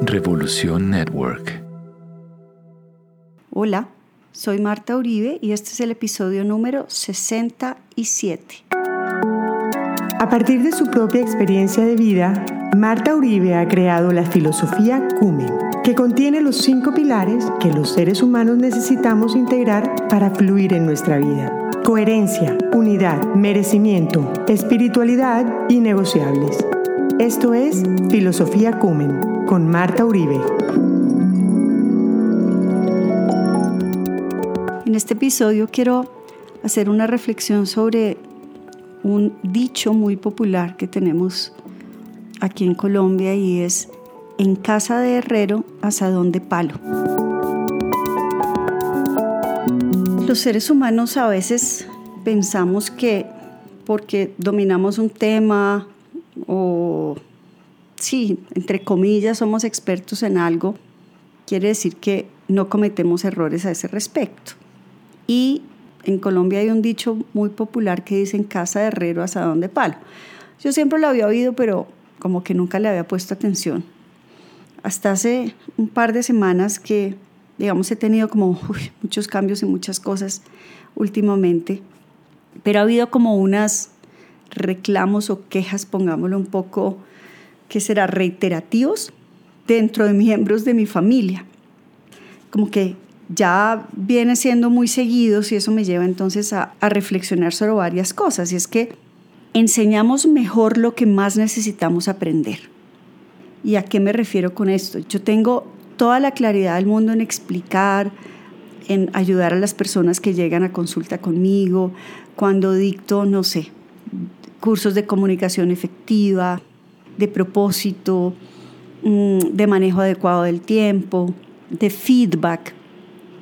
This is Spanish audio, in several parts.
Revolución Network. Hola, soy Marta Uribe y este es el episodio número 67. A partir de su propia experiencia de vida, Marta Uribe ha creado la filosofía Cumen, que contiene los cinco pilares que los seres humanos necesitamos integrar para fluir en nuestra vida. Coherencia, unidad, merecimiento, espiritualidad y negociables. Esto es Filosofía Cumen con Marta Uribe. En este episodio quiero hacer una reflexión sobre un dicho muy popular que tenemos aquí en Colombia y es en casa de herrero, asadón de palo. Los seres humanos a veces pensamos que porque dominamos un tema o sí, entre comillas, somos expertos en algo, quiere decir que no cometemos errores a ese respecto. Y en Colombia hay un dicho muy popular que dice en casa de herrero asadón de palo. Yo siempre lo había oído, pero como que nunca le había puesto atención. Hasta hace un par de semanas que, digamos, he tenido como muchos cambios y muchas cosas últimamente, pero ha habido como unas reclamos o quejas, pongámoslo un poco, que será reiterativos dentro de miembros de mi familia. Como que ya viene siendo muy seguidos y eso me lleva entonces a, a reflexionar sobre varias cosas. Y es que enseñamos mejor lo que más necesitamos aprender. ¿Y a qué me refiero con esto? Yo tengo toda la claridad del mundo en explicar, en ayudar a las personas que llegan a consulta conmigo, cuando dicto, no sé, cursos de comunicación efectiva, de propósito, mm, de manejo adecuado del tiempo, de feedback.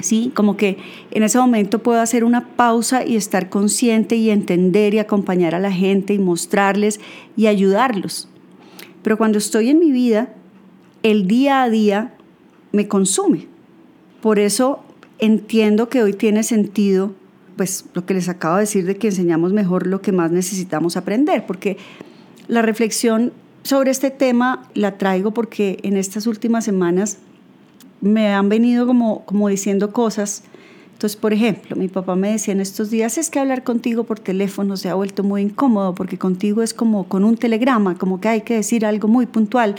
¿sí? Como que en ese momento puedo hacer una pausa y estar consciente y entender y acompañar a la gente y mostrarles y ayudarlos. Pero cuando estoy en mi vida, el día a día me consume. Por eso entiendo que hoy tiene sentido pues lo que les acabo de decir de que enseñamos mejor lo que más necesitamos aprender, porque la reflexión sobre este tema la traigo porque en estas últimas semanas me han venido como, como diciendo cosas. Entonces, por ejemplo, mi papá me decía en estos días, es que hablar contigo por teléfono se ha vuelto muy incómodo porque contigo es como con un telegrama, como que hay que decir algo muy puntual,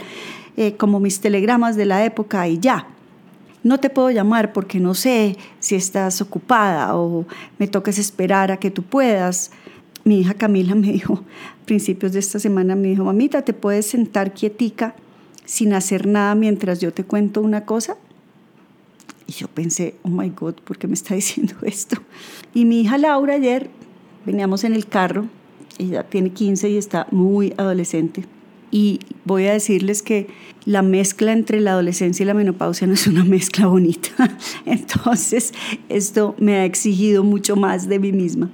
eh, como mis telegramas de la época y ya no te puedo llamar porque no sé si estás ocupada o me toques esperar a que tú puedas. Mi hija Camila me dijo, a principios de esta semana, me dijo, mamita, ¿te puedes sentar quietica sin hacer nada mientras yo te cuento una cosa? Y yo pensé, oh my God, ¿por qué me está diciendo esto? Y mi hija Laura ayer, veníamos en el carro, ella tiene 15 y está muy adolescente y voy a decirles que la mezcla entre la adolescencia y la menopausia no es una mezcla bonita. Entonces, esto me ha exigido mucho más de mí misma.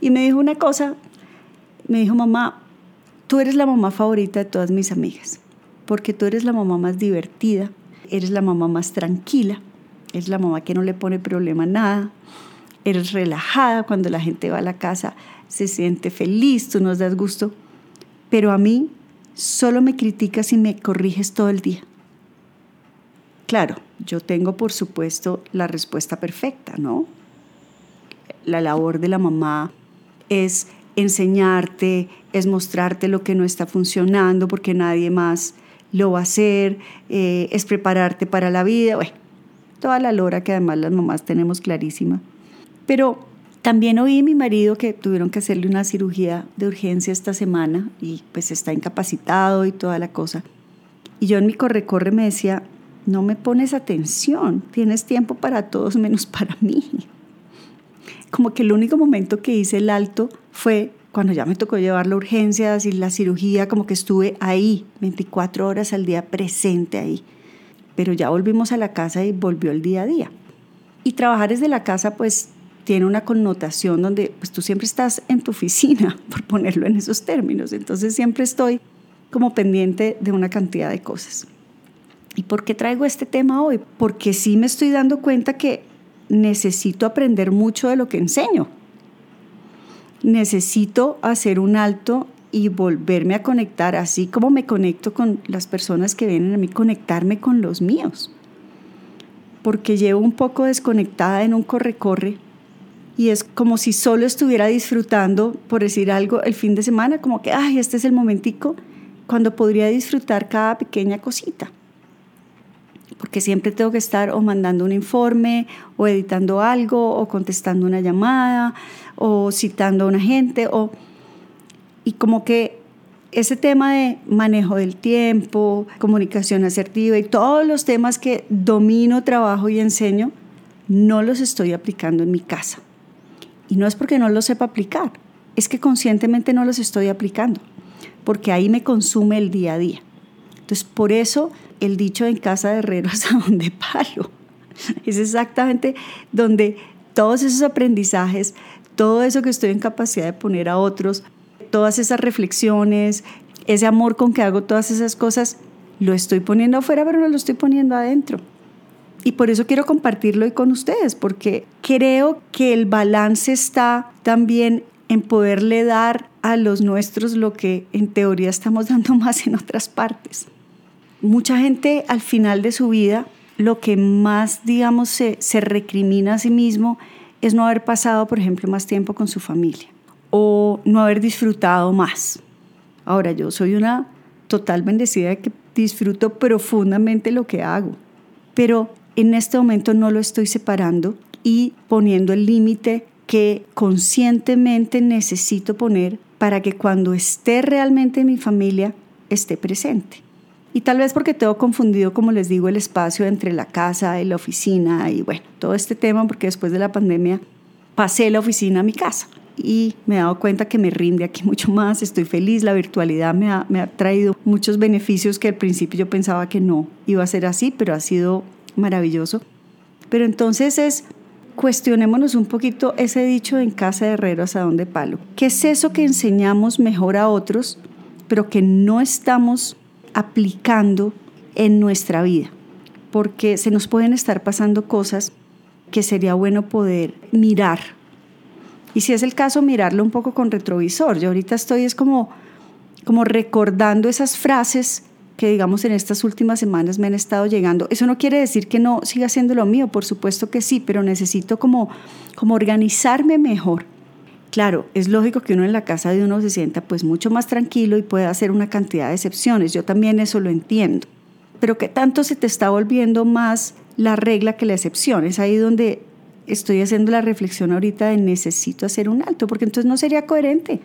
Y me dijo una cosa, me dijo, mamá, tú eres la mamá favorita de todas mis amigas, porque tú eres la mamá más divertida, eres la mamá más tranquila, eres la mamá que no le pone problema a nada, eres relajada cuando la gente va a la casa, se siente feliz, tú nos das gusto, pero a mí solo me criticas y me corriges todo el día. Claro, yo tengo por supuesto la respuesta perfecta, ¿no? La labor de la mamá es enseñarte, es mostrarte lo que no está funcionando porque nadie más lo va a hacer, eh, es prepararte para la vida, bueno, toda la lora que además las mamás tenemos clarísima. Pero también oí a mi marido que tuvieron que hacerle una cirugía de urgencia esta semana y pues está incapacitado y toda la cosa. Y yo en mi corre-corre me decía, no me pones atención, tienes tiempo para todos menos para mí. Como que el único momento que hice el alto fue cuando ya me tocó llevar la urgencias y la cirugía, como que estuve ahí, 24 horas al día presente ahí. Pero ya volvimos a la casa y volvió el día a día. Y trabajar desde la casa, pues tiene una connotación donde pues tú siempre estás en tu oficina, por ponerlo en esos términos. Entonces siempre estoy como pendiente de una cantidad de cosas. ¿Y por qué traigo este tema hoy? Porque sí me estoy dando cuenta que necesito aprender mucho de lo que enseño. Necesito hacer un alto y volverme a conectar, así como me conecto con las personas que vienen a mí, conectarme con los míos. Porque llevo un poco desconectada en un corre-corre y es como si solo estuviera disfrutando, por decir algo, el fin de semana, como que, ay, este es el momentico cuando podría disfrutar cada pequeña cosita. Porque siempre tengo que estar o mandando un informe, o editando algo, o contestando una llamada, o citando a una gente, o... Y como que ese tema de manejo del tiempo, comunicación asertiva y todos los temas que domino, trabajo y enseño, no los estoy aplicando en mi casa. Y no es porque no los sepa aplicar, es que conscientemente no los estoy aplicando, porque ahí me consume el día a día. Entonces, por eso el dicho en casa de herrero hasta donde palo. Es exactamente donde todos esos aprendizajes, todo eso que estoy en capacidad de poner a otros, todas esas reflexiones, ese amor con que hago todas esas cosas, lo estoy poniendo afuera, pero no lo estoy poniendo adentro. Y por eso quiero compartirlo hoy con ustedes, porque creo que el balance está también en poderle dar a los nuestros lo que en teoría estamos dando más en otras partes. Mucha gente al final de su vida lo que más, digamos, se, se recrimina a sí mismo es no haber pasado, por ejemplo, más tiempo con su familia o no haber disfrutado más. Ahora, yo soy una total bendecida de que disfruto profundamente lo que hago, pero en este momento no lo estoy separando y poniendo el límite que conscientemente necesito poner para que cuando esté realmente en mi familia esté presente. Y tal vez porque tengo confundido, como les digo, el espacio entre la casa y la oficina y bueno, todo este tema porque después de la pandemia pasé la oficina a mi casa y me he dado cuenta que me rinde aquí mucho más, estoy feliz, la virtualidad me ha, me ha traído muchos beneficios que al principio yo pensaba que no iba a ser así, pero ha sido maravilloso. Pero entonces es, cuestionémonos un poquito ese dicho en casa de herrero hasta dónde palo. ¿Qué es eso que enseñamos mejor a otros, pero que no estamos aplicando en nuestra vida? Porque se nos pueden estar pasando cosas que sería bueno poder mirar. Y si es el caso, mirarlo un poco con retrovisor. Yo ahorita estoy es como, como recordando esas frases que digamos en estas últimas semanas me han estado llegando. Eso no quiere decir que no siga siendo lo mío, por supuesto que sí, pero necesito como, como organizarme mejor. Claro, es lógico que uno en la casa de uno se sienta pues mucho más tranquilo y pueda hacer una cantidad de excepciones. Yo también eso lo entiendo. Pero ¿qué tanto se te está volviendo más la regla que la excepción? Es ahí donde estoy haciendo la reflexión ahorita de necesito hacer un alto, porque entonces no sería coherente.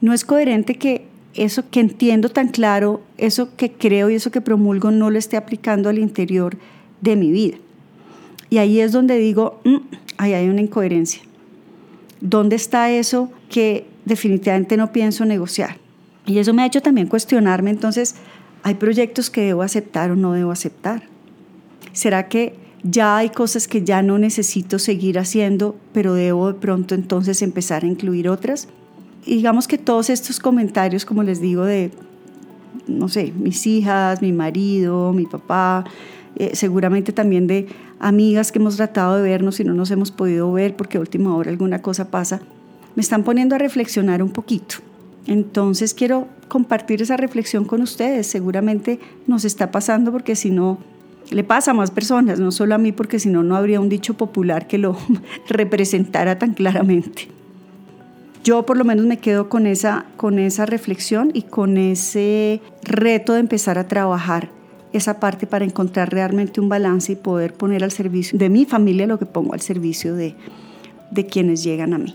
No es coherente que eso que entiendo tan claro, eso que creo y eso que promulgo no lo esté aplicando al interior de mi vida. Y ahí es donde digo, mm, ahí hay una incoherencia. ¿Dónde está eso que definitivamente no pienso negociar? Y eso me ha hecho también cuestionarme, entonces, ¿hay proyectos que debo aceptar o no debo aceptar? ¿Será que ya hay cosas que ya no necesito seguir haciendo, pero debo de pronto entonces empezar a incluir otras? Digamos que todos estos comentarios, como les digo, de, no sé, mis hijas, mi marido, mi papá, eh, seguramente también de amigas que hemos tratado de vernos y no nos hemos podido ver porque a última hora alguna cosa pasa, me están poniendo a reflexionar un poquito. Entonces quiero compartir esa reflexión con ustedes. Seguramente nos está pasando porque si no, le pasa a más personas, no solo a mí, porque si no, no habría un dicho popular que lo representara tan claramente yo por lo menos me quedo con esa, con esa reflexión y con ese reto de empezar a trabajar esa parte para encontrar realmente un balance y poder poner al servicio de mi familia lo que pongo al servicio de, de quienes llegan a mí.